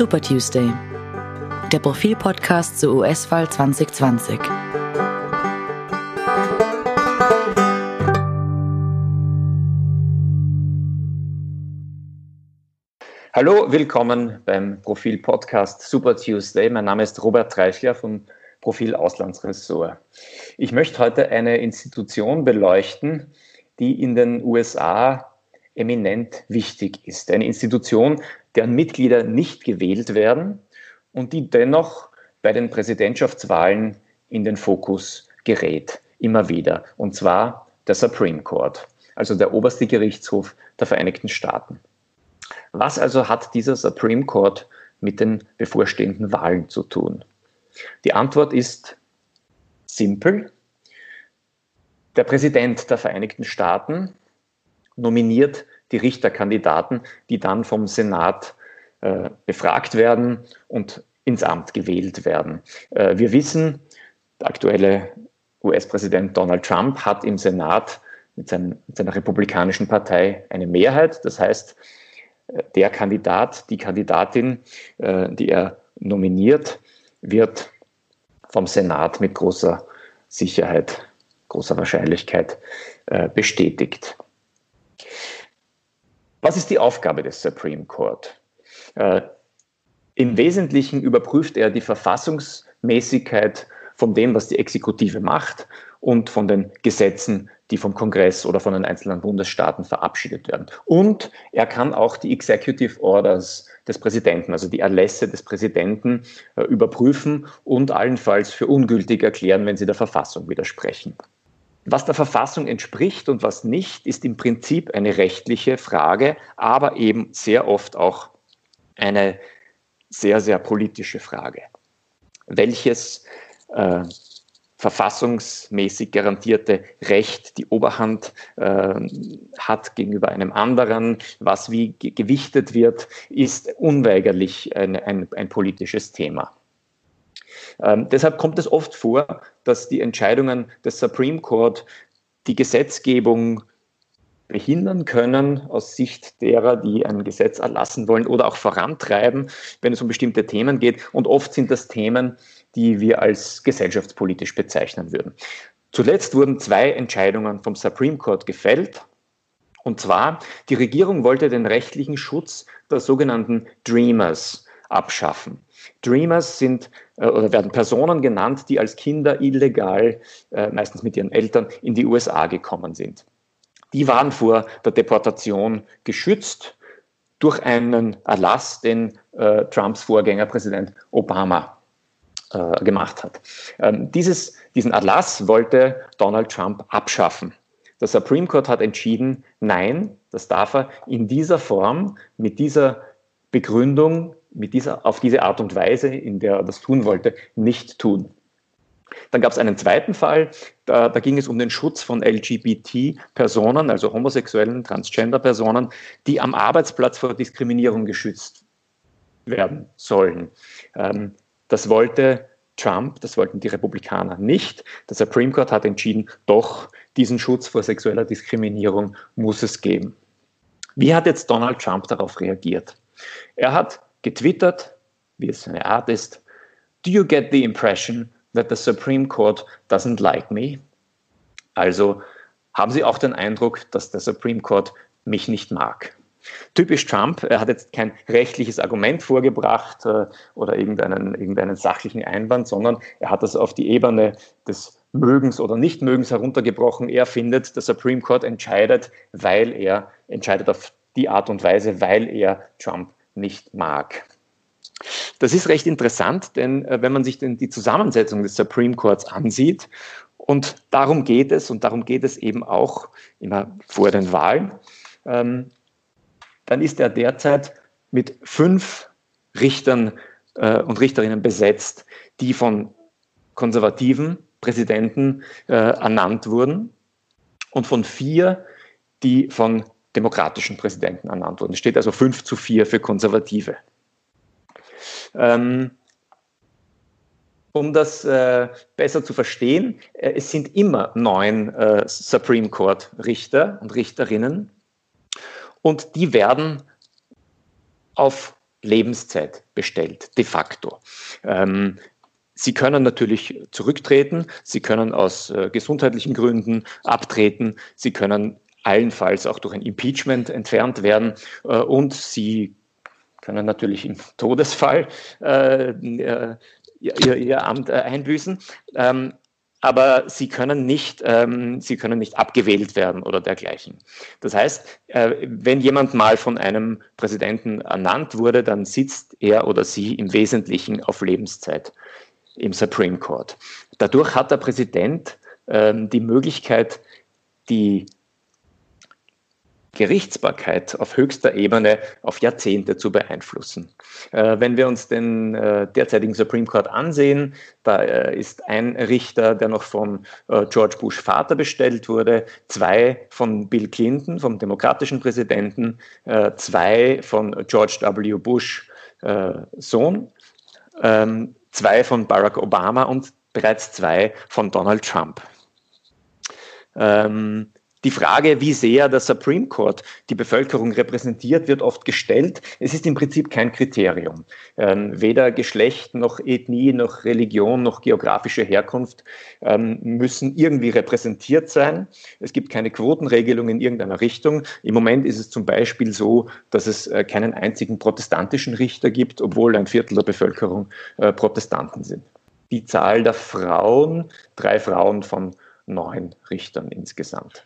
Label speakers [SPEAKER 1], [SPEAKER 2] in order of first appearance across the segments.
[SPEAKER 1] Super Tuesday, der Profil-Podcast zur US-Wahl 2020.
[SPEAKER 2] Hallo, willkommen beim Profil-Podcast Super Tuesday. Mein Name ist Robert Treichler vom Profil Auslandsressort. Ich möchte heute eine Institution beleuchten, die in den USA eminent wichtig ist. Eine Institution, deren Mitglieder nicht gewählt werden und die dennoch bei den Präsidentschaftswahlen in den Fokus gerät, immer wieder. Und zwar der Supreme Court, also der oberste Gerichtshof der Vereinigten Staaten. Was also hat dieser Supreme Court mit den bevorstehenden Wahlen zu tun? Die Antwort ist simpel. Der Präsident der Vereinigten Staaten nominiert die Richterkandidaten, die dann vom Senat äh, befragt werden und ins Amt gewählt werden. Äh, wir wissen, der aktuelle US-Präsident Donald Trump hat im Senat mit, seinem, mit seiner republikanischen Partei eine Mehrheit. Das heißt, äh, der Kandidat, die Kandidatin, äh, die er nominiert, wird vom Senat mit großer Sicherheit, großer Wahrscheinlichkeit äh, bestätigt. Was ist die Aufgabe des Supreme Court? Äh, Im Wesentlichen überprüft er die Verfassungsmäßigkeit von dem, was die Exekutive macht und von den Gesetzen, die vom Kongress oder von den einzelnen Bundesstaaten verabschiedet werden. Und er kann auch die Executive Orders des Präsidenten, also die Erlässe des Präsidenten, äh, überprüfen und allenfalls für ungültig erklären, wenn sie der Verfassung widersprechen. Was der Verfassung entspricht und was nicht, ist im Prinzip eine rechtliche Frage, aber eben sehr oft auch eine sehr, sehr politische Frage. Welches äh, verfassungsmäßig garantierte Recht die Oberhand äh, hat gegenüber einem anderen, was wie gewichtet wird, ist unweigerlich ein, ein, ein politisches Thema. Ähm, deshalb kommt es oft vor, dass die Entscheidungen des Supreme Court die Gesetzgebung behindern können aus Sicht derer, die ein Gesetz erlassen wollen oder auch vorantreiben, wenn es um bestimmte Themen geht. Und oft sind das Themen, die wir als gesellschaftspolitisch bezeichnen würden. Zuletzt wurden zwei Entscheidungen vom Supreme Court gefällt. Und zwar, die Regierung wollte den rechtlichen Schutz der sogenannten Dreamers abschaffen. Dreamers sind äh, oder werden Personen genannt, die als Kinder illegal, äh, meistens mit ihren Eltern, in die USA gekommen sind. Die waren vor der Deportation geschützt durch einen Erlass, den äh, Trumps Vorgänger Präsident Obama äh, gemacht hat. Ähm, dieses, diesen Erlass wollte Donald Trump abschaffen. Der Supreme Court hat entschieden, nein, das darf er in dieser Form, mit dieser Begründung, mit dieser, auf diese Art und Weise, in der er das tun wollte, nicht tun. Dann gab es einen zweiten Fall, da, da, ging es um den Schutz von LGBT-Personen, also homosexuellen, Transgender-Personen, die am Arbeitsplatz vor Diskriminierung geschützt werden sollen. Ähm, das wollte Trump, das wollten die Republikaner nicht. Der Supreme Court hat entschieden, doch diesen Schutz vor sexueller Diskriminierung muss es geben. Wie hat jetzt Donald Trump darauf reagiert? Er hat getwittert, wie es seine Art ist, Do you get the impression that the Supreme Court doesn't like me? Also haben Sie auch den Eindruck, dass der Supreme Court mich nicht mag? Typisch Trump, er hat jetzt kein rechtliches Argument vorgebracht äh, oder irgendeinen, irgendeinen sachlichen Einwand, sondern er hat das auf die Ebene des Mögens oder Nichtmögens heruntergebrochen. Er findet, der Supreme Court entscheidet, weil er entscheidet auf die Art und Weise, weil er Trump nicht mag. Das ist recht interessant, denn äh, wenn man sich denn die Zusammensetzung des Supreme Courts ansieht, und darum geht es, und darum geht es eben auch immer vor den Wahlen, ähm, dann ist er derzeit mit fünf Richtern äh, und Richterinnen besetzt, die von konservativen Präsidenten äh, ernannt wurden und von vier, die von demokratischen Präsidenten ernannt wurden. Es steht also 5 zu 4 für Konservative. Ähm, um das äh, besser zu verstehen, äh, es sind immer neun äh, Supreme Court Richter und Richterinnen und die werden auf Lebenszeit bestellt, de facto. Ähm, Sie können natürlich zurücktreten, Sie können aus äh, gesundheitlichen Gründen abtreten, Sie können allenfalls auch durch ein Impeachment entfernt werden äh, und Sie können natürlich im Todesfall äh, äh ihr, ihr, Amt einbüßen. Ähm, aber sie können nicht, ähm, sie können nicht abgewählt werden oder dergleichen. Das heißt, äh, wenn jemand mal von einem Präsidenten ernannt wurde, dann sitzt er oder sie im Wesentlichen auf Lebenszeit im Supreme Court. Dadurch hat der Präsident ähm, die Möglichkeit, die Gerichtsbarkeit auf höchster Ebene auf Jahrzehnte zu beeinflussen. Äh, wenn wir uns den äh, derzeitigen Supreme Court ansehen, da äh, ist ein Richter, der noch von äh, George Bush Vater bestellt wurde, zwei von Bill Clinton, vom demokratischen Präsidenten, äh, zwei von George W. Bush äh, Sohn, ähm, zwei von Barack Obama und bereits zwei von Donald Trump. Ähm, die Frage, wie sehr der Supreme Court die Bevölkerung repräsentiert, wird oft gestellt. Es ist im Prinzip kein Kriterium. Ähm, weder Geschlecht noch Ethnie noch Religion noch geografische Herkunft ähm, müssen irgendwie repräsentiert sein. Es gibt keine Quotenregelung in irgendeiner Richtung. Im Moment ist es zum Beispiel so, dass es äh, keinen einzigen protestantischen Richter gibt, obwohl ein Viertel der Bevölkerung äh, Protestanten sind. Die Zahl der Frauen, drei Frauen von neun Richtern insgesamt.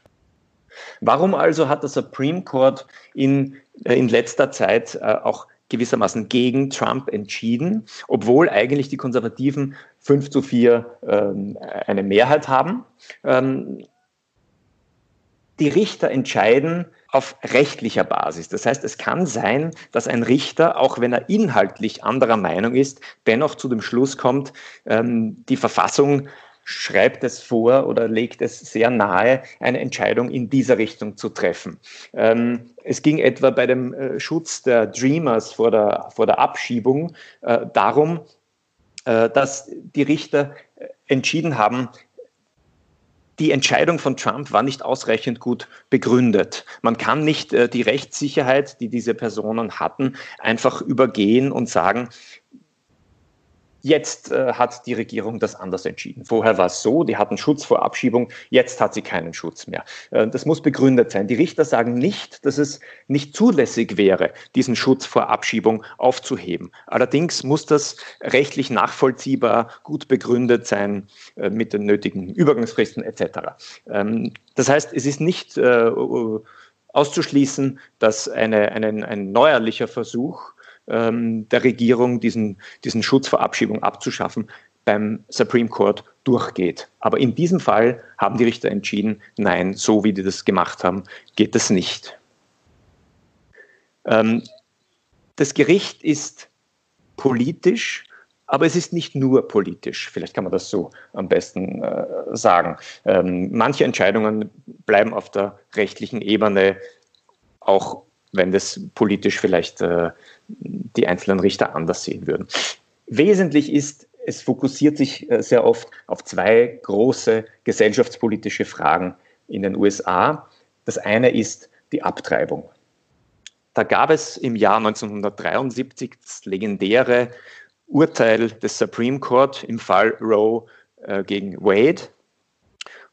[SPEAKER 2] Warum also hat der Supreme Court in, äh, in letzter Zeit äh, auch gewissermaßen gegen Trump entschieden, obwohl eigentlich die Konservativen 5 zu 4 ähm, eine Mehrheit haben? Ähm, die Richter entscheiden auf rechtlicher Basis. Das heißt, es kann sein, dass ein Richter, auch wenn er inhaltlich anderer Meinung ist, dennoch zu dem Schluss kommt, ähm, die Verfassung schreibt es vor oder legt es sehr nahe, eine Entscheidung in dieser Richtung zu treffen. Ähm, es ging etwa bei dem äh, Schutz der Dreamers vor der, vor der Abschiebung äh, darum, äh, dass die Richter äh, entschieden haben, die Entscheidung von Trump war nicht ausreichend gut begründet. Man kann nicht äh, die Rechtssicherheit, die diese Personen hatten, einfach übergehen und sagen, Jetzt äh, hat die Regierung das anders entschieden. Vorher war es so, die hatten Schutz vor Abschiebung, jetzt hat sie keinen Schutz mehr. Äh, das muss begründet sein. Die Richter sagen nicht, dass es nicht zulässig wäre, diesen Schutz vor Abschiebung aufzuheben. Allerdings muss das rechtlich nachvollziehbar, gut begründet sein äh, mit den nötigen Übergangsfristen etc. Ähm, das heißt, es ist nicht äh, auszuschließen, dass eine, eine, ein neuerlicher Versuch, ähm, der Regierung, diesen, diesen Schutz vor Abschiebung abzuschaffen, beim Supreme Court durchgeht. Aber in diesem Fall haben die Richter entschieden, nein, so wie die das gemacht haben, geht das nicht. Ähm, das Gericht ist politisch, aber es ist nicht nur politisch. Vielleicht kann man das so am besten äh, sagen. Ähm, manche Entscheidungen bleiben auf der rechtlichen Ebene auch wenn das politisch vielleicht äh, die einzelnen Richter anders sehen würden. Wesentlich ist, es fokussiert sich äh, sehr oft auf zwei große gesellschaftspolitische Fragen in den USA. Das eine ist die Abtreibung. Da gab es im Jahr 1973 das legendäre Urteil des Supreme Court im Fall Roe äh, gegen Wade.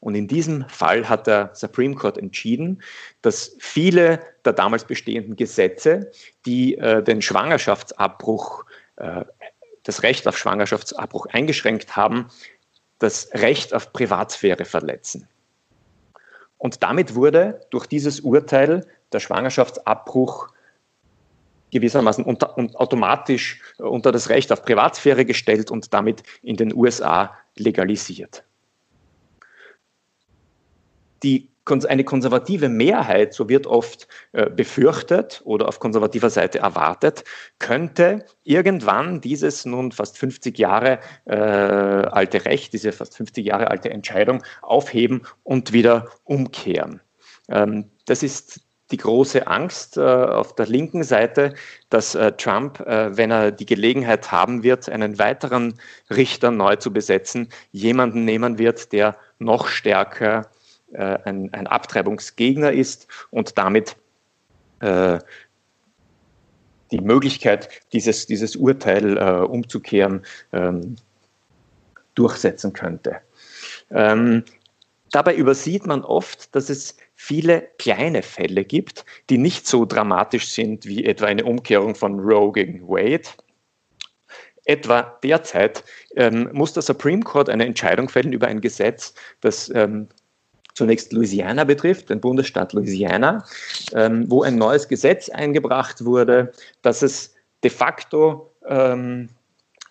[SPEAKER 2] Und in diesem Fall hat der Supreme Court entschieden, dass viele der damals bestehenden Gesetze, die äh, den Schwangerschaftsabbruch, äh, das Recht auf Schwangerschaftsabbruch eingeschränkt haben, das Recht auf Privatsphäre verletzen. Und damit wurde durch dieses Urteil der Schwangerschaftsabbruch gewissermaßen unter, und automatisch unter das Recht auf Privatsphäre gestellt und damit in den USA legalisiert die, eine konservative Mehrheit, so wird oft äh, befürchtet oder auf konservativer Seite erwartet, könnte irgendwann dieses nun fast 50 Jahre äh, alte Recht, diese fast 50 Jahre alte Entscheidung aufheben und wieder umkehren. Ähm, das ist die große Angst äh, auf der linken Seite, dass äh, Trump, äh, wenn er die Gelegenheit haben wird, einen weiteren Richter neu zu besetzen, jemanden nehmen wird, der noch stärker ein, ein, Abtreibungsgegner ist und damit äh, die Möglichkeit, dieses, dieses Urteil äh, umzukehren, ähm, durchsetzen könnte. Ähm, dabei übersieht man oft, dass es viele kleine Fälle gibt, die nicht so dramatisch sind wie etwa eine Umkehrung von Roe gegen Wade. Etwa derzeit ähm, muss der Supreme Court eine Entscheidung fällen über ein Gesetz, das ähm, zunächst Louisiana betrifft, den Bundesstaat Louisiana, ähm, wo ein neues Gesetz eingebracht wurde, dass es de facto ähm,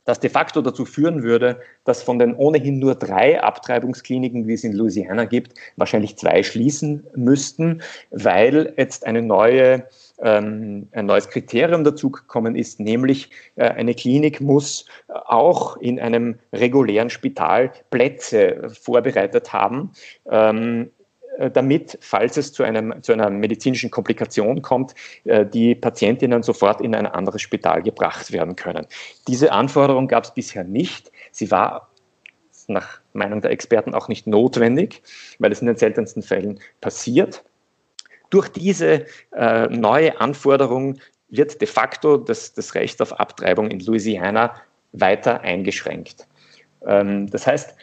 [SPEAKER 2] das de facto dazu führen würde, dass von den ohnehin nur drei Abtreibungskliniken, die es in Louisiana gibt, wahrscheinlich zwei schließen müssten, weil jetzt eine neue, ähm, ein neues Kriterium dazugekommen ist, nämlich äh, eine Klinik muss auch in einem regulären Spital Plätze vorbereitet haben, ähm, äh, damit, falls es zu, einem, zu einer medizinischen Komplikation kommt, äh, die Patientinnen sofort in ein anderes Spital gebracht werden können. Diese Anforderung gab es bisher nicht. Sie war nach Meinung der Experten auch nicht notwendig, weil es in den seltensten Fällen passiert. Durch diese äh, neue Anforderung wird de facto das, das Recht auf Abtreibung in Louisiana weiter eingeschränkt. Ähm, das heißt,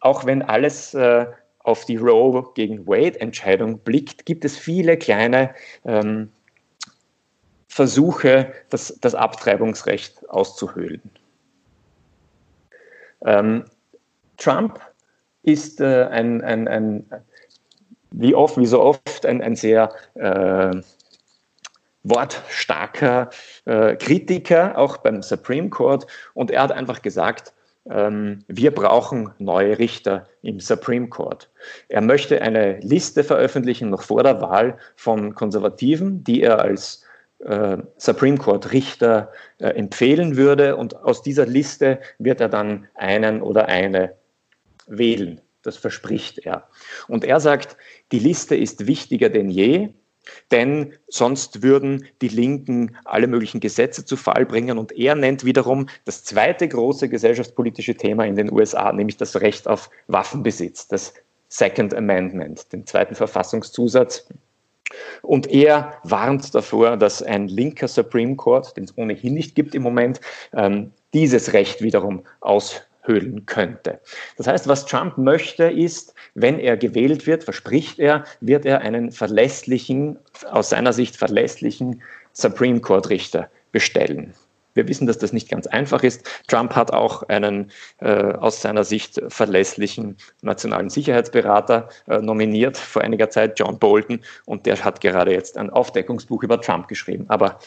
[SPEAKER 2] auch wenn alles äh, auf die Roe gegen Wade-Entscheidung blickt, gibt es viele kleine ähm, Versuche, das, das, Abtreibungsrecht auszuhöhlen. Ähm, Trump ist äh, ein, ein, ein, wie oft, wie so oft, ein, ein sehr äh, wortstarker äh, Kritiker, auch beim Supreme Court. Und er hat einfach gesagt, wir brauchen neue Richter im Supreme Court. Er möchte eine Liste veröffentlichen noch vor der Wahl von Konservativen, die er als äh, Supreme Court Richter äh, empfehlen würde. Und aus dieser Liste wird er dann einen oder eine wählen. Das verspricht er. Und er sagt, die Liste ist wichtiger denn je. Denn sonst würden die Linken alle möglichen Gesetze zu Fall bringen. Und er nennt wiederum das zweite große gesellschaftspolitische Thema in den USA, nämlich das Recht auf Waffenbesitz, das Second Amendment, den zweiten Verfassungszusatz. Und er warnt davor, dass ein linker Supreme Court, den es ohnehin nicht gibt im Moment, ähm, dieses Recht wiederum aus höhlen könnte. Das heißt, was Trump möchte, ist, wenn er gewählt wird, verspricht er, wird er einen verlässlichen, aus seiner Sicht verlässlichen Supreme Court Richter bestellen. Wir wissen, dass das nicht ganz einfach ist. Trump hat auch einen äh, aus seiner Sicht verlässlichen nationalen Sicherheitsberater äh, nominiert vor einiger Zeit, John Bolton, und der hat gerade jetzt ein Aufdeckungsbuch über Trump geschrieben. Aber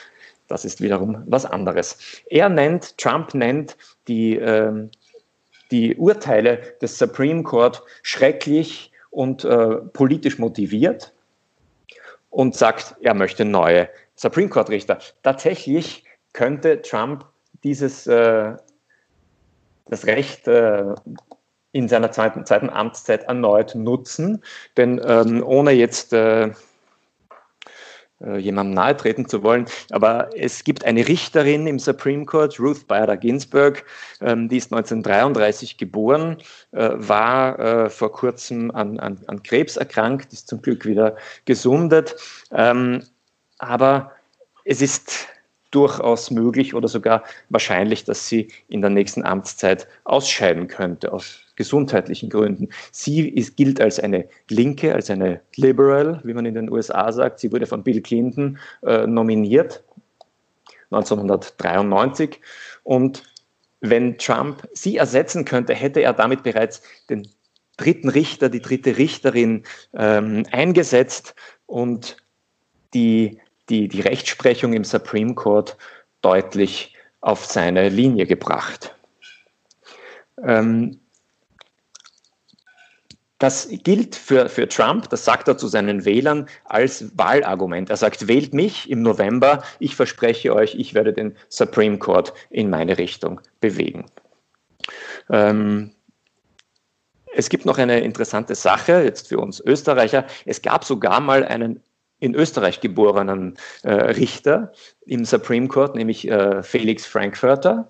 [SPEAKER 2] das ist wiederum was anderes. Er nennt, Trump nennt die äh, die Urteile des Supreme Court schrecklich und äh, politisch motiviert und sagt, er möchte neue Supreme Court Richter. Tatsächlich könnte Trump dieses äh, das Recht äh, in seiner zweiten, zweiten Amtszeit erneut nutzen, denn ähm, ohne jetzt äh, jemandem nahe treten zu wollen. Aber es gibt eine Richterin im Supreme Court, Ruth Bader Ginsburg, ähm, die ist 1933 geboren, äh, war äh, vor kurzem an, an, an Krebs erkrankt, ist zum Glück wieder gesundet. Ähm, aber es ist durchaus möglich oder sogar wahrscheinlich, dass sie in der nächsten Amtszeit ausscheiden könnte aus gesundheitlichen Gründen. Sie ist, gilt als eine Linke, als eine Liberal, wie man in den USA sagt. Sie wurde von Bill Clinton äh, nominiert 1993 und wenn Trump sie ersetzen könnte, hätte er damit bereits den dritten Richter, die dritte Richterin ähm, eingesetzt und die die, die Rechtsprechung im Supreme Court deutlich auf seine Linie gebracht. Ähm, das gilt für, für Trump, das sagt er zu seinen Wählern als Wahlargument. Er sagt, wählt mich im November, ich verspreche euch, ich werde den Supreme Court in meine Richtung bewegen. Ähm, es gibt noch eine interessante Sache jetzt für uns Österreicher. Es gab sogar mal einen in Österreich geborenen äh, Richter im Supreme Court, nämlich äh, Felix Frankfurter.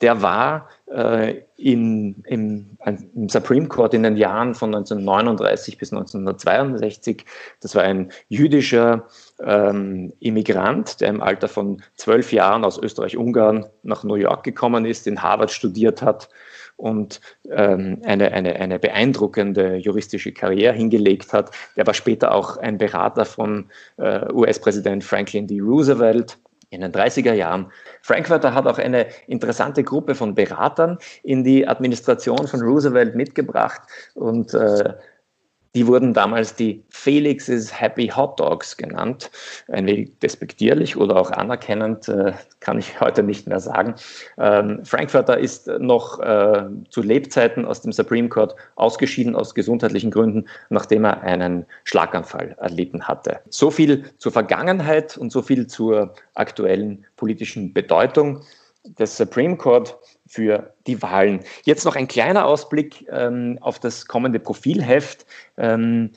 [SPEAKER 2] Der war äh, in, im, im, Supreme Court in den Jahren von 1939 bis 1962. Das war ein jüdischer ähm, Immigrant, der im Alter von zwölf Jahren aus Österreich-Ungarn nach New York gekommen ist, in Harvard studiert hat und ähm, eine, eine, eine beeindruckende juristische Karriere hingelegt hat. Er war später auch ein Berater von äh, US-Präsident Franklin D. Roosevelt in den 30er Jahren. Frankfurter hat auch eine interessante Gruppe von Beratern in die Administration von Roosevelt mitgebracht und äh, die wurden damals die Felix's Happy Hot Dogs genannt. Ein wenig despektierlich oder auch anerkennend, äh, kann ich heute nicht mehr sagen. Ähm, Frankfurter ist noch äh, zu Lebzeiten aus dem Supreme Court ausgeschieden aus gesundheitlichen Gründen, nachdem er einen Schlaganfall erlitten hatte. So viel zur Vergangenheit und so viel zur aktuellen politischen Bedeutung des Supreme Court für die Wahlen. Jetzt noch ein kleiner Ausblick ähm, auf das kommende Profilheft. Ähm,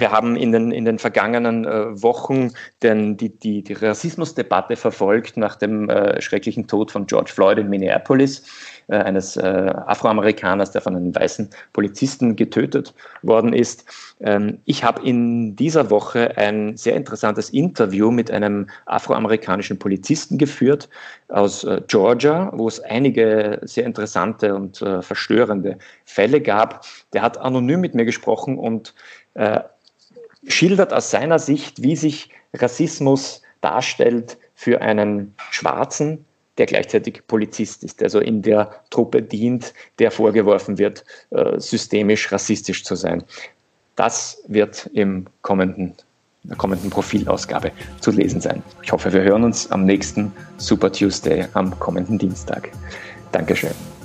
[SPEAKER 2] wir haben in den, in den vergangenen äh, Wochen den, die, die, die Rassismusdebatte verfolgt nach dem äh, schrecklichen Tod von George Floyd in Minneapolis, äh, eines äh, Afroamerikaners, der von einem weißen Polizisten getötet worden ist. Ähm, ich habe in dieser Woche ein sehr interessantes Interview mit einem afroamerikanischen Polizisten geführt aus äh, Georgia, wo es einige sehr interessante und äh, verstörende Fälle gab. Der hat anonym mit mir gesprochen und schildert aus seiner Sicht, wie sich Rassismus darstellt für einen Schwarzen, der gleichzeitig Polizist ist, also in der Truppe dient, der vorgeworfen wird, äh, systemisch rassistisch zu sein. Das wird im kommenden, der kommenden Profilausgabe zu lesen sein. Ich hoffe, wir hören uns am nächsten Super Tuesday am kommenden Dienstag. Dankeschön.